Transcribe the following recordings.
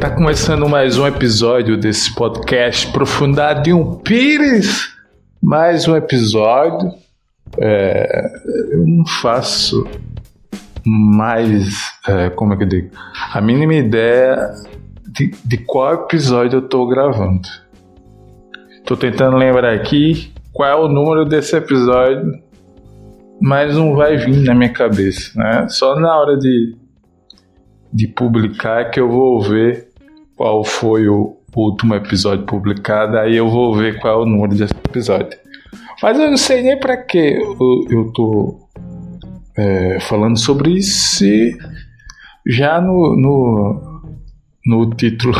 Tá começando mais um episódio desse podcast Profundidade um Pires. Mais um episódio. É, eu não faço mais, é, como é que eu digo, a mínima ideia de, de qual episódio eu tô gravando. Tô tentando lembrar aqui qual é o número desse episódio, mas não vai vir na minha cabeça, né? Só na hora de, de publicar que eu vou ver qual foi o último episódio publicado, aí eu vou ver qual é o número desse episódio. Mas eu não sei nem para que eu, eu tô é, falando sobre isso se já no, no, no título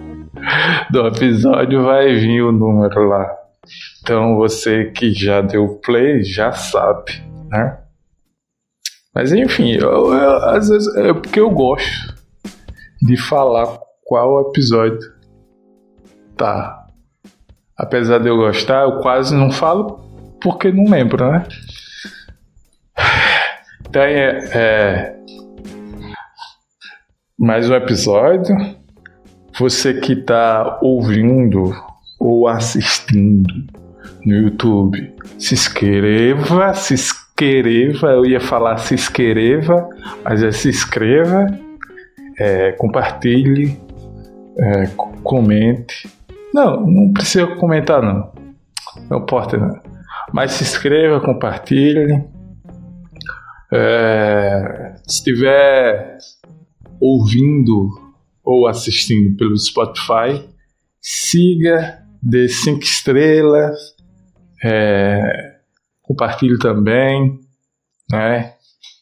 do episódio vai vir o número lá. Então você que já deu play já sabe, né? Mas enfim, eu, eu, às vezes é porque eu gosto de falar qual episódio tá. Apesar de eu gostar, eu quase não falo porque não lembro, né? Então é, é mais um episódio você que está ouvindo ou assistindo no YouTube, se inscreva, se inscreva. Eu ia falar se inscreva, mas é se inscreva, é, compartilhe, é, comente. Não, não precisa comentar não. Não importa não. Mas se inscreva, compartilhe. É, se estiver ouvindo ou assistindo pelo Spotify, siga, dê cinco estrelas, é, compartilhe também, né?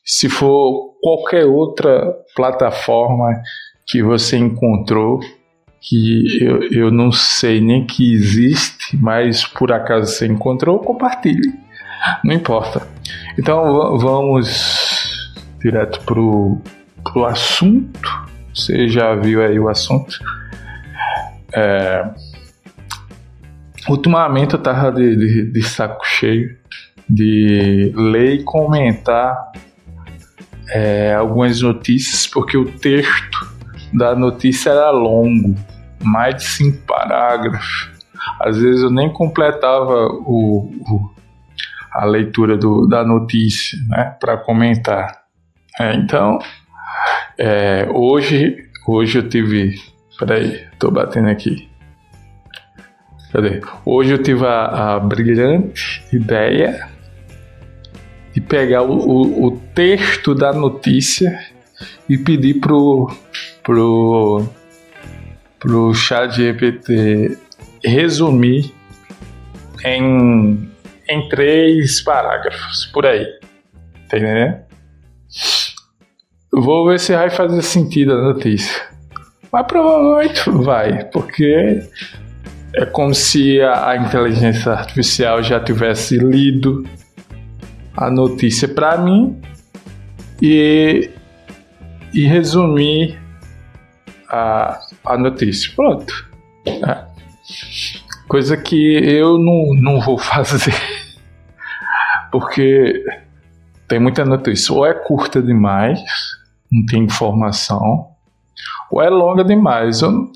Se for qualquer outra plataforma que você encontrou, que eu, eu não sei nem que existe, mas por acaso você encontrou, compartilhe. Não importa. Então vamos direto pro, pro assunto. Você já viu aí o assunto. É, ultimamente eu tava de, de, de, saco cheio de ler e comentar é, algumas notícias, porque o texto da notícia era longo, mais de cinco parágrafos. Às vezes eu nem completava o, o a leitura do, da notícia né, para comentar. É, então, é, hoje, hoje eu tive. Peraí, tô batendo aqui. Cadê? Hoje eu tive a, a brilhante ideia de pegar o, o, o, texto da notícia e pedir pro, pro, pro chat GPT resumir em, em três parágrafos, por aí. Tá entendendo? Vou ver se vai fazer sentido a notícia. Mas provavelmente vai, porque é como se a, inteligência artificial já tivesse lido a notícia para mim e, e resumir a, a notícia. Pronto. É. Coisa que eu não, não vou fazer. Porque tem muita notícia. Ou é curta demais não tem informação, ou é longa demais. Eu não,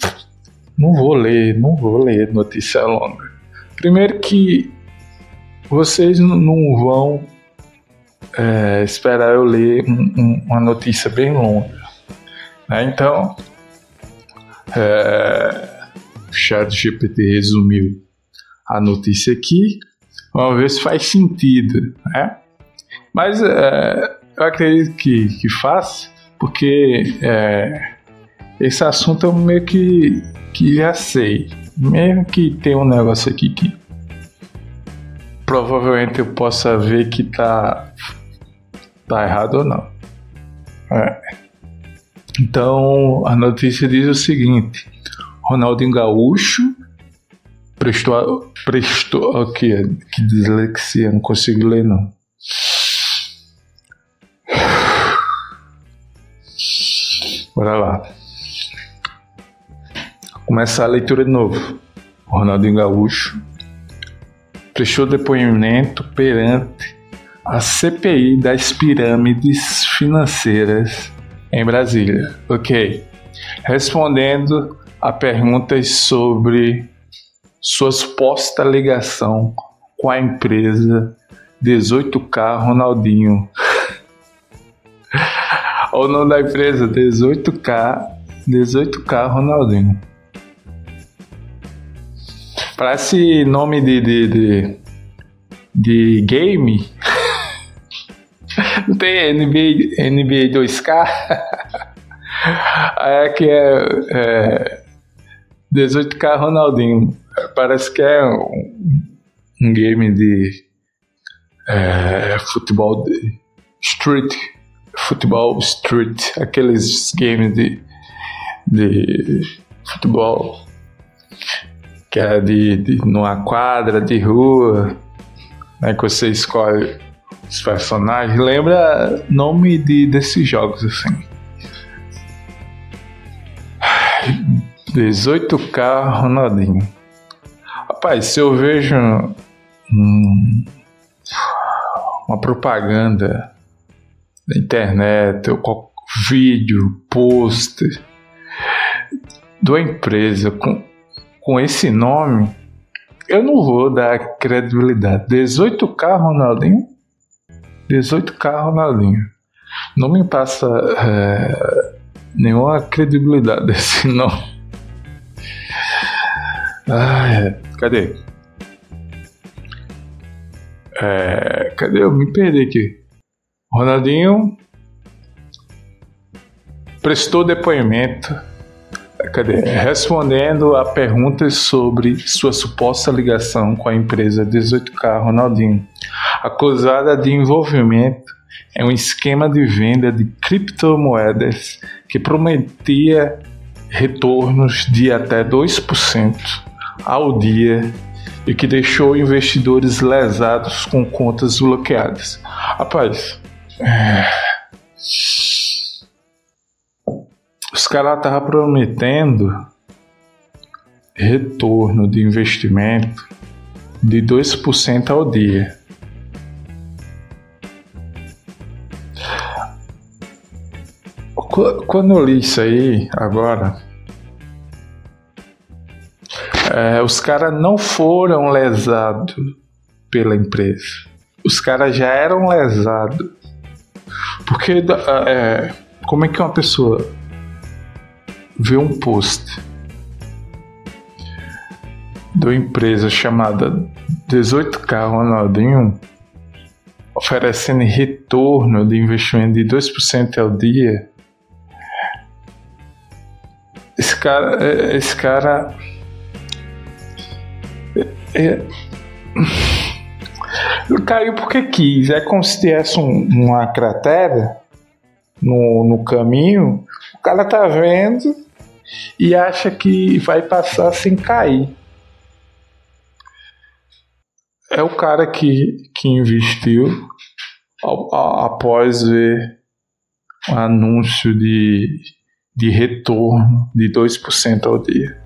não vou ler, não vou ler notícia longa. Primeiro que vocês não vão é, esperar eu ler um, um, uma notícia bem longa. Né? Então, é, o chat GPT resumiu a notícia aqui. Vamos ver se faz sentido. Né? Mas é, eu acredito que, que faz porque é, esse assunto eu meio que, que já sei. Mesmo que tenha um negócio aqui que provavelmente eu possa ver que tá, tá errado ou não. É. Então a notícia diz o seguinte: Ronaldinho Gaúcho prestou. prestou aqui, que dislexia, não consigo ler não. Bora lá. Começar a leitura de novo. Ronaldinho Gaúcho prestou depoimento perante a CPI das pirâmides financeiras em Brasília. Ok. respondendo a perguntas sobre sua suposta ligação com a empresa 18K Ronaldinho. o nome da empresa 18K 18K Ronaldinho. Parece nome de, de, de, de game. Tem NBA, NBA 2K? é que é, é 18K Ronaldinho. Parece que é um, um game de é, futebol de street, futebol street, aqueles games de, de futebol que é de, de numa quadra de rua, né, que você escolhe os personagens. Lembra nome de, desses jogos assim. 18K Ronaldinho. Rapaz, se eu vejo uma propaganda na internet, ou vídeo, post de uma empresa com, com esse nome, eu não vou dar credibilidade. 18K Ronaldinho? 18K Ronaldinho. Não me passa é, nenhuma credibilidade desse nome. Ah, é. Cadê? É, cadê? Eu me perdi aqui. Ronaldinho prestou depoimento. Cadê? Respondendo a perguntas sobre sua suposta ligação com a empresa 18K Ronaldinho, acusada de envolvimento em um esquema de venda de criptomoedas que prometia retornos de até 2% ao dia e que deixou investidores lesados com contas bloqueadas. Rapaz, é... os caras estavam prometendo retorno de investimento de 2% ao dia. Quando eu li isso aí agora, é, os caras não foram lesados pela empresa. Os caras já eram lesados. Porque é, como é que uma pessoa vê um post de uma empresa chamada 18K Ronaldinho oferecendo retorno de investimento de 2% ao dia. Esse cara, é, esse cara é... Caiu porque quis. É como se tivesse um, uma cratera no, no caminho. O cara tá vendo e acha que vai passar sem cair. É o cara que, que investiu após ver um anúncio de, de retorno de 2% ao dia.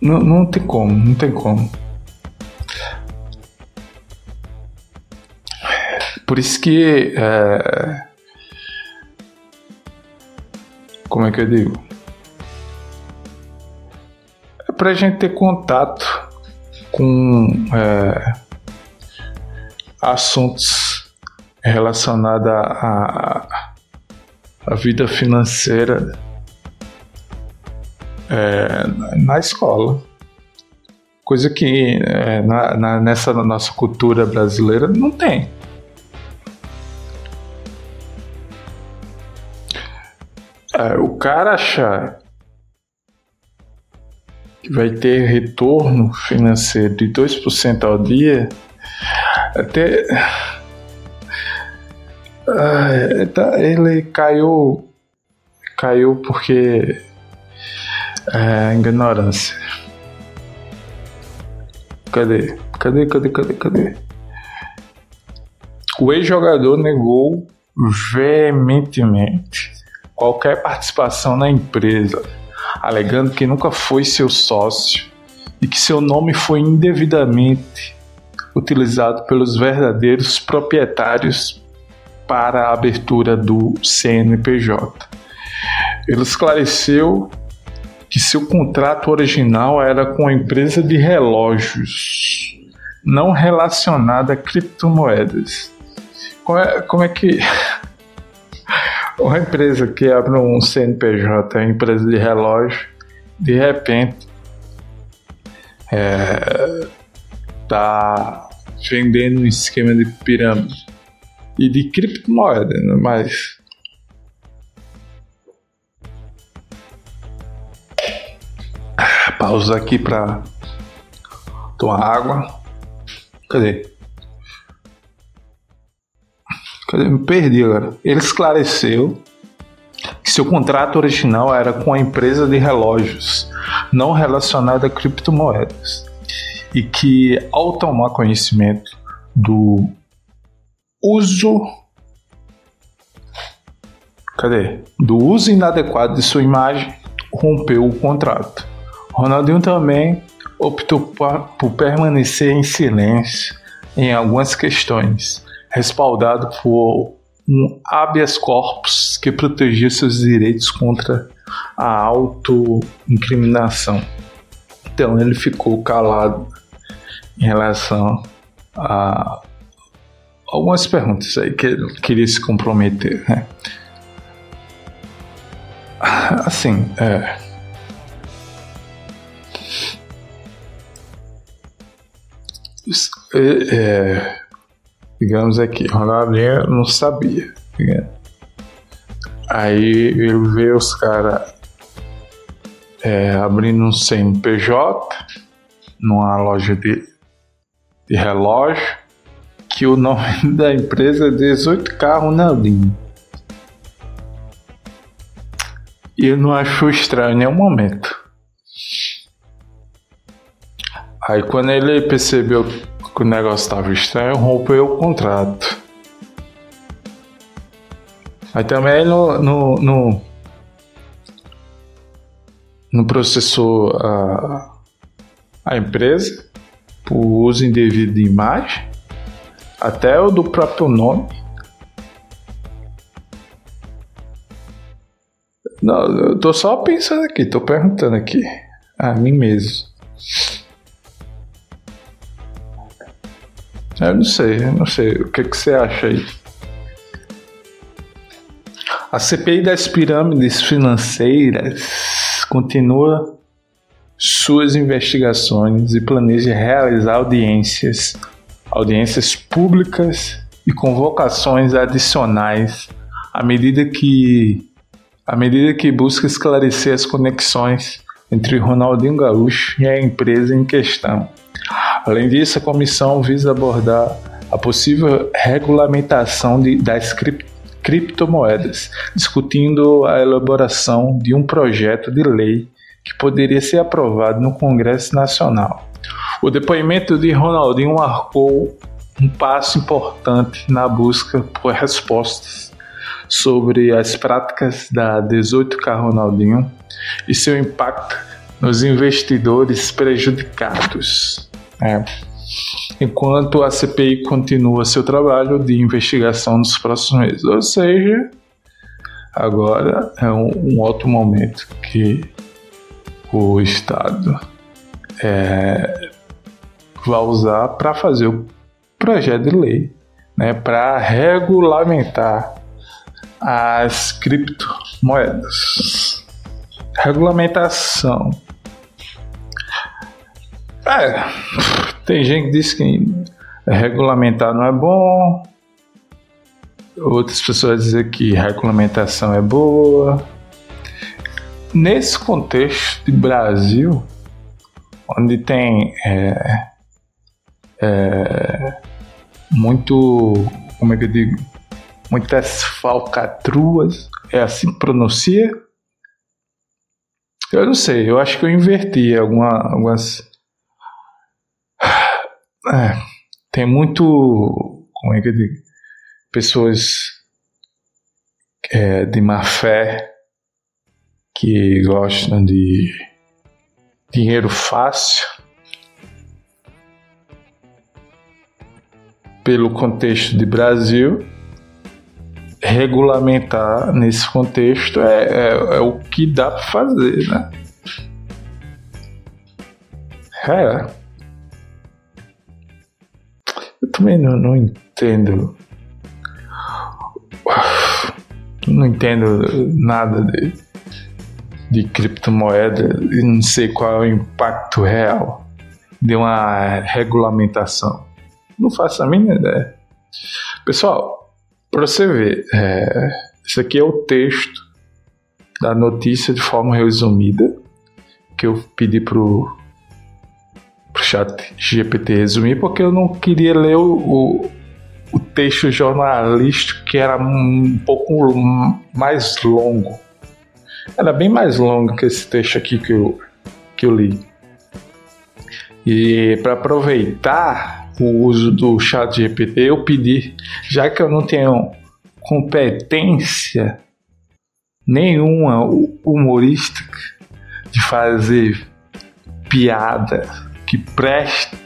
Não, não tem como, não tem como. Por isso que. É... Como é que eu digo? É pra gente ter contato com é, assuntos relacionados à, à vida financeira é, na escola. Coisa que é, na, na, nessa nossa cultura brasileira não tem. É, o cara achar que vai ter retorno financeiro de 2% ao dia, até. Ah, ele caiu. Caiu porque é, ignorância. Cadê? Cadê, cadê, cadê, cadê? O ex-jogador negou veementemente qualquer participação na empresa, alegando que nunca foi seu sócio e que seu nome foi indevidamente utilizado pelos verdadeiros proprietários para a abertura do CNPJ. ele esclareceu que seu contrato original era com a empresa de relógios, não relacionada a criptomoedas. Como é, como é que uma empresa que abre um CNPJ, uma empresa de relógio, de repente é, vendendo um esquema de pirâmide e de criptomoeda, né? mas pausa aqui para tomar água. Cadê? Cadê? Me perdi agora. Ele esclareceu que seu contrato original era com a empresa de relógios, não relacionada a criptomoedas, e que ao tomar conhecimento do uso cadê? Do uso inadequado de sua imagem, rompeu o contrato. Ronaldinho também optou por permanecer em silêncio em algumas questões, respaldado por um habeas corpus que protegia seus direitos contra a autoincriminação. Então ele ficou calado em relação a algumas perguntas aí que ele queria se comprometer. Né? Assim, é, é, é, digamos aqui, Ronaldinho não sabia. Né? Aí ele vê os caras é, abrindo um CNPJ numa loja de, de relógio que o nome da empresa é 18K Ronaldinho. E ele não achou estranho em nenhum momento. Aí quando ele percebeu que o negócio estava estranho, rompeu o contrato. Aí também no, no, no, no processou a, a empresa por uso indevido de imagem, até o do próprio nome. Não, eu tô só pensando aqui, tô perguntando aqui a mim mesmo. Eu não sei, eu não sei. O que, que você acha aí? A CPI das pirâmides financeiras continua suas investigações e planeja realizar audiências, audiências públicas e convocações adicionais à medida que à medida que busca esclarecer as conexões entre Ronaldinho Gaúcho e a empresa em questão. Além disso, a comissão visa abordar a possível regulamentação de, das cripto, criptomoedas, discutindo a elaboração de um projeto de lei que poderia ser aprovado no Congresso Nacional. O depoimento de Ronaldinho marcou um passo importante na busca por respostas sobre as práticas da 18K Ronaldinho e seu impacto nos investidores prejudicados. É. Enquanto a CPI continua seu trabalho de investigação nos próximos meses. Ou seja, agora é um, um outro momento que o Estado é, vai usar para fazer o projeto de lei né, para regulamentar as criptomoedas. Regulamentação é, tem gente que diz que regulamentar não é bom, outras pessoas dizem que regulamentação é boa. Nesse contexto de Brasil, onde tem é, é, muito, como é que eu digo, muitas falcatruas, é assim que pronuncia? Eu não sei, eu acho que eu inverti alguma, algumas é, tem muito. Como é que eu digo? Pessoas é, de má fé que gostam de dinheiro fácil. Pelo contexto de Brasil, regulamentar nesse contexto é, é, é o que dá para fazer, né? É. Eu também não, não entendo. Não entendo nada de, de criptomoeda e não sei qual é o impacto real de uma regulamentação. Não faço a mínima ideia. Pessoal, para você ver, é, isso aqui é o texto da notícia de forma resumida que eu pedi pro pro chat GPT resumir, porque eu não queria ler o, o, o texto jornalístico que era um pouco mais longo. Era bem mais longo que esse texto aqui que eu, que eu li. E para aproveitar o uso do chat GPT, eu pedi, já que eu não tenho competência nenhuma humorística de fazer piada que preste.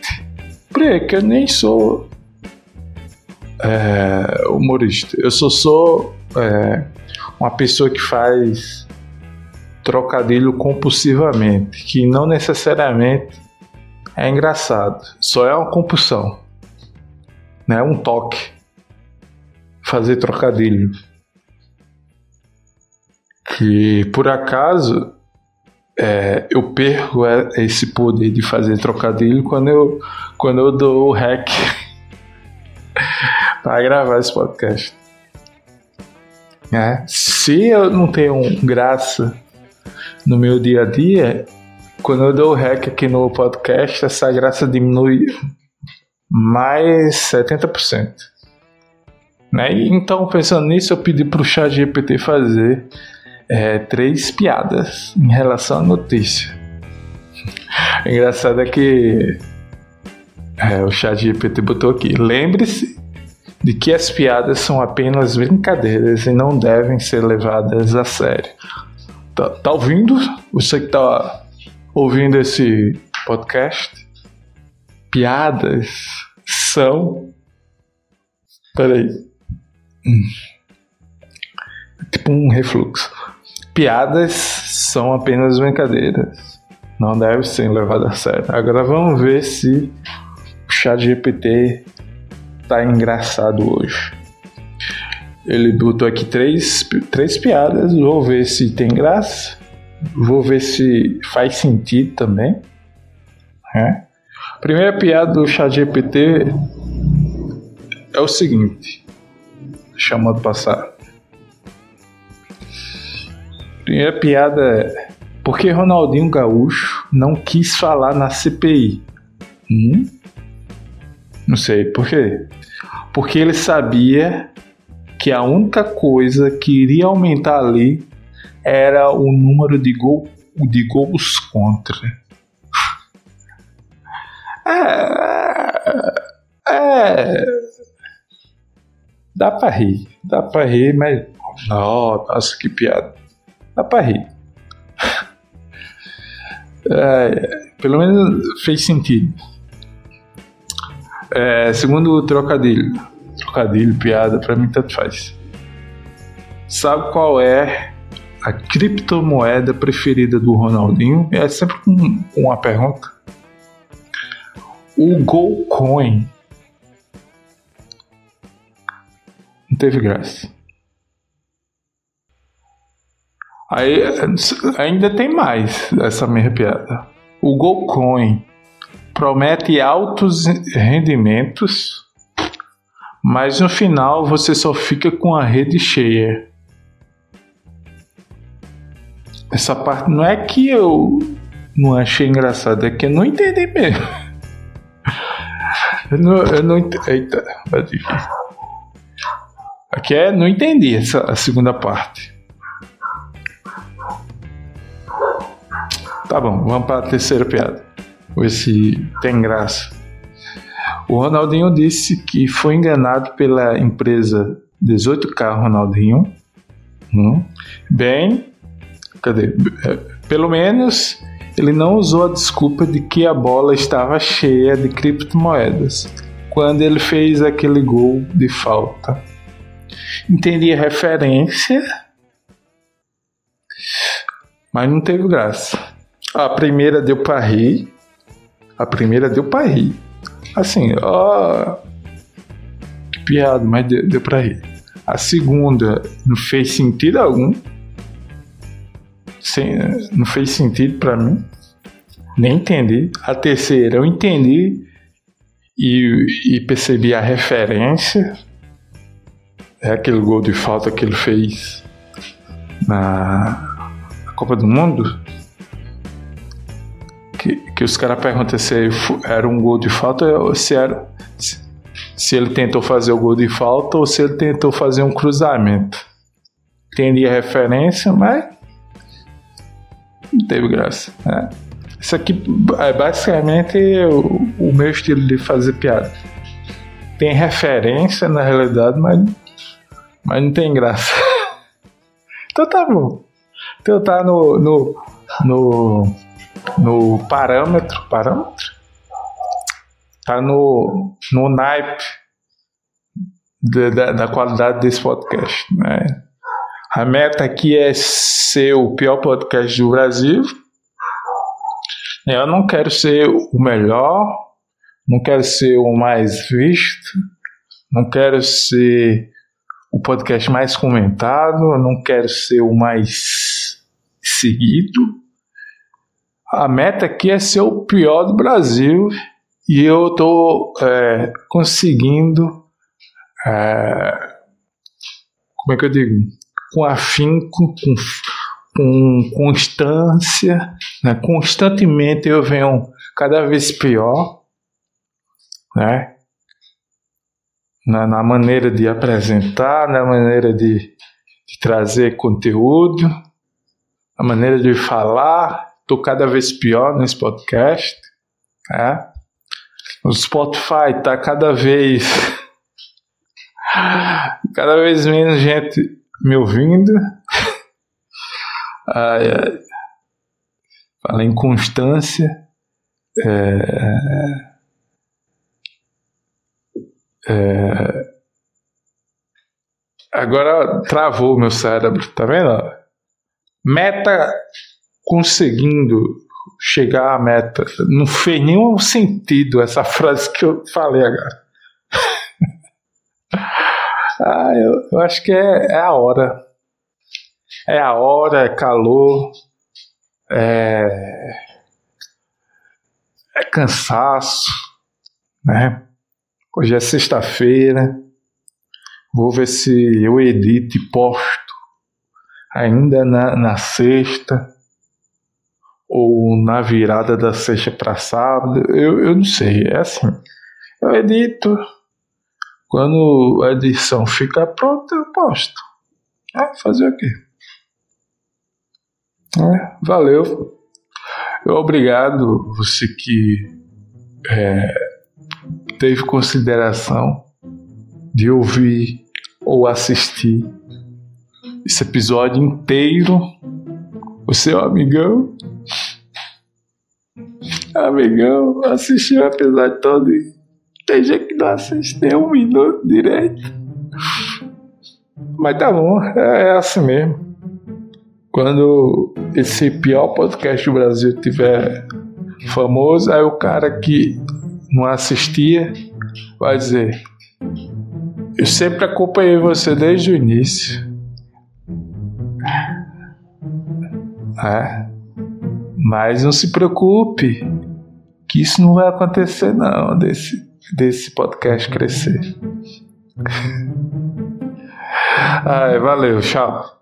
Porque eu nem sou é, humorista. Eu só sou é, uma pessoa que faz trocadilho compulsivamente, que não necessariamente é engraçado, só é uma compulsão, né? Um toque, fazer trocadilho, que por acaso é, eu perco esse poder de fazer trocadilho quando eu, quando eu dou o hack para gravar esse podcast. É, se eu não tenho graça no meu dia a dia, quando eu dou o hack aqui no podcast, essa graça diminui mais 70%. Né? Então, pensando nisso, eu pedi para o chat GPT fazer é, três piadas em relação à notícia. Engraçado é que é, o chat GPT botou aqui: lembre-se de que as piadas são apenas brincadeiras e não devem ser levadas a sério. Tá, tá ouvindo? Você que tá ouvindo esse podcast? Piadas são. Peraí. Tipo um refluxo. Piadas são apenas brincadeiras. Não devem ser levadas a sério. Agora vamos ver se o chat GPT tá engraçado hoje. Ele botou aqui três, três piadas. Vou ver se tem graça. Vou ver se faz sentido também. É. Primeira piada do chat GPT é o seguinte. Chamando passar. Primeira piada é: por que Ronaldinho Gaúcho não quis falar na CPI? Hum? Não sei, por quê? Porque ele sabia que a única coisa que iria aumentar ali era o número de, gol, de gols contra. É, é, dá pra rir, dá pra rir, mas. Nossa, que piada. Dá pra rir. É, pelo menos fez sentido. É, segundo o trocadilho. Trocadilho, piada, pra mim tanto faz. Sabe qual é a criptomoeda preferida do Ronaldinho? É sempre com, uma pergunta. O Golcoin. Não teve graça. Aí ainda tem mais essa mesma piada. O Golcoin promete altos rendimentos, mas no final você só fica com a rede cheia. Essa parte não é que eu não achei engraçado, é que eu não entendi mesmo. Eu não, eu não entendi. Eita, é difícil. Aqui é, não entendi essa a segunda parte. Tá bom, vamos para a terceira piada. Ver se tem graça. O Ronaldinho disse que foi enganado pela empresa 18K Ronaldinho. Hum. Bem, cadê? É, pelo menos ele não usou a desculpa de que a bola estava cheia de criptomoedas quando ele fez aquele gol de falta. entendi a referência, mas não teve graça. A primeira deu pra rir. A primeira deu pra rir. Assim, ó. Piada, mas deu, deu pra rir. A segunda não fez sentido algum. Sem, não fez sentido para mim. Nem entendi. A terceira eu entendi e, e percebi a referência. É aquele gol de falta que ele fez na Copa do Mundo. Que, que os caras perguntam se era um gol de falta ou se era. Se, se ele tentou fazer o gol de falta ou se ele tentou fazer um cruzamento. Entendi a referência, mas não teve graça. Né? Isso aqui é basicamente o, o, meu estilo de fazer piada. Tem referência na realidade, mas, mas não tem graça. então tá bom. Então tá no, no, no, no parâmetro. Parâmetro? tá no, no naipe de, da, da, qualidade desse podcast. Né? A meta aqui é ser o pior podcast do Brasil. Eu não quero ser o melhor, não quero ser o mais visto, não quero ser o podcast mais comentado, não quero ser o mais seguido. A meta aqui é ser o pior do Brasil e eu estou é, conseguindo, é, como é que eu digo, com afinco, com, com constância, né? constantemente eu venho cada vez pior, né? Na, na maneira de apresentar, na maneira de, de trazer conteúdo, na maneira de falar, estou cada vez pior nesse podcast, né? O Spotify tá cada vez cada vez menos gente me ouvindo. Ai, ai. Fala em constância. É, é, agora travou meu cérebro, tá vendo? Meta conseguindo chegar à meta. Não fez nenhum sentido essa frase que eu falei agora. ah, eu, eu, acho que é, é, a hora. É a hora, é calor, é, é cansaço, né? Hoje é sexta-feira. Vou ver se eu edito e posto ainda na, na sexta ou na virada da sexta para sábado, eu, eu não sei, é assim. Eu edito, quando a edição fica pronta, eu posto. É, fazer o quê? É, valeu. Obrigado você que é, teve consideração de ouvir ou assistir esse episódio inteiro. O seu amigão Amigão, assistiu o episódio todo tem gente que não assiste nem um minuto direito. Mas tá bom, é, é assim mesmo. Quando esse pior podcast do Brasil tiver famoso, aí o cara que não assistia vai dizer: Eu sempre acompanhei você desde o início. É. Mas não se preocupe, que isso não vai acontecer não, desse, desse podcast crescer. Ai, valeu, tchau.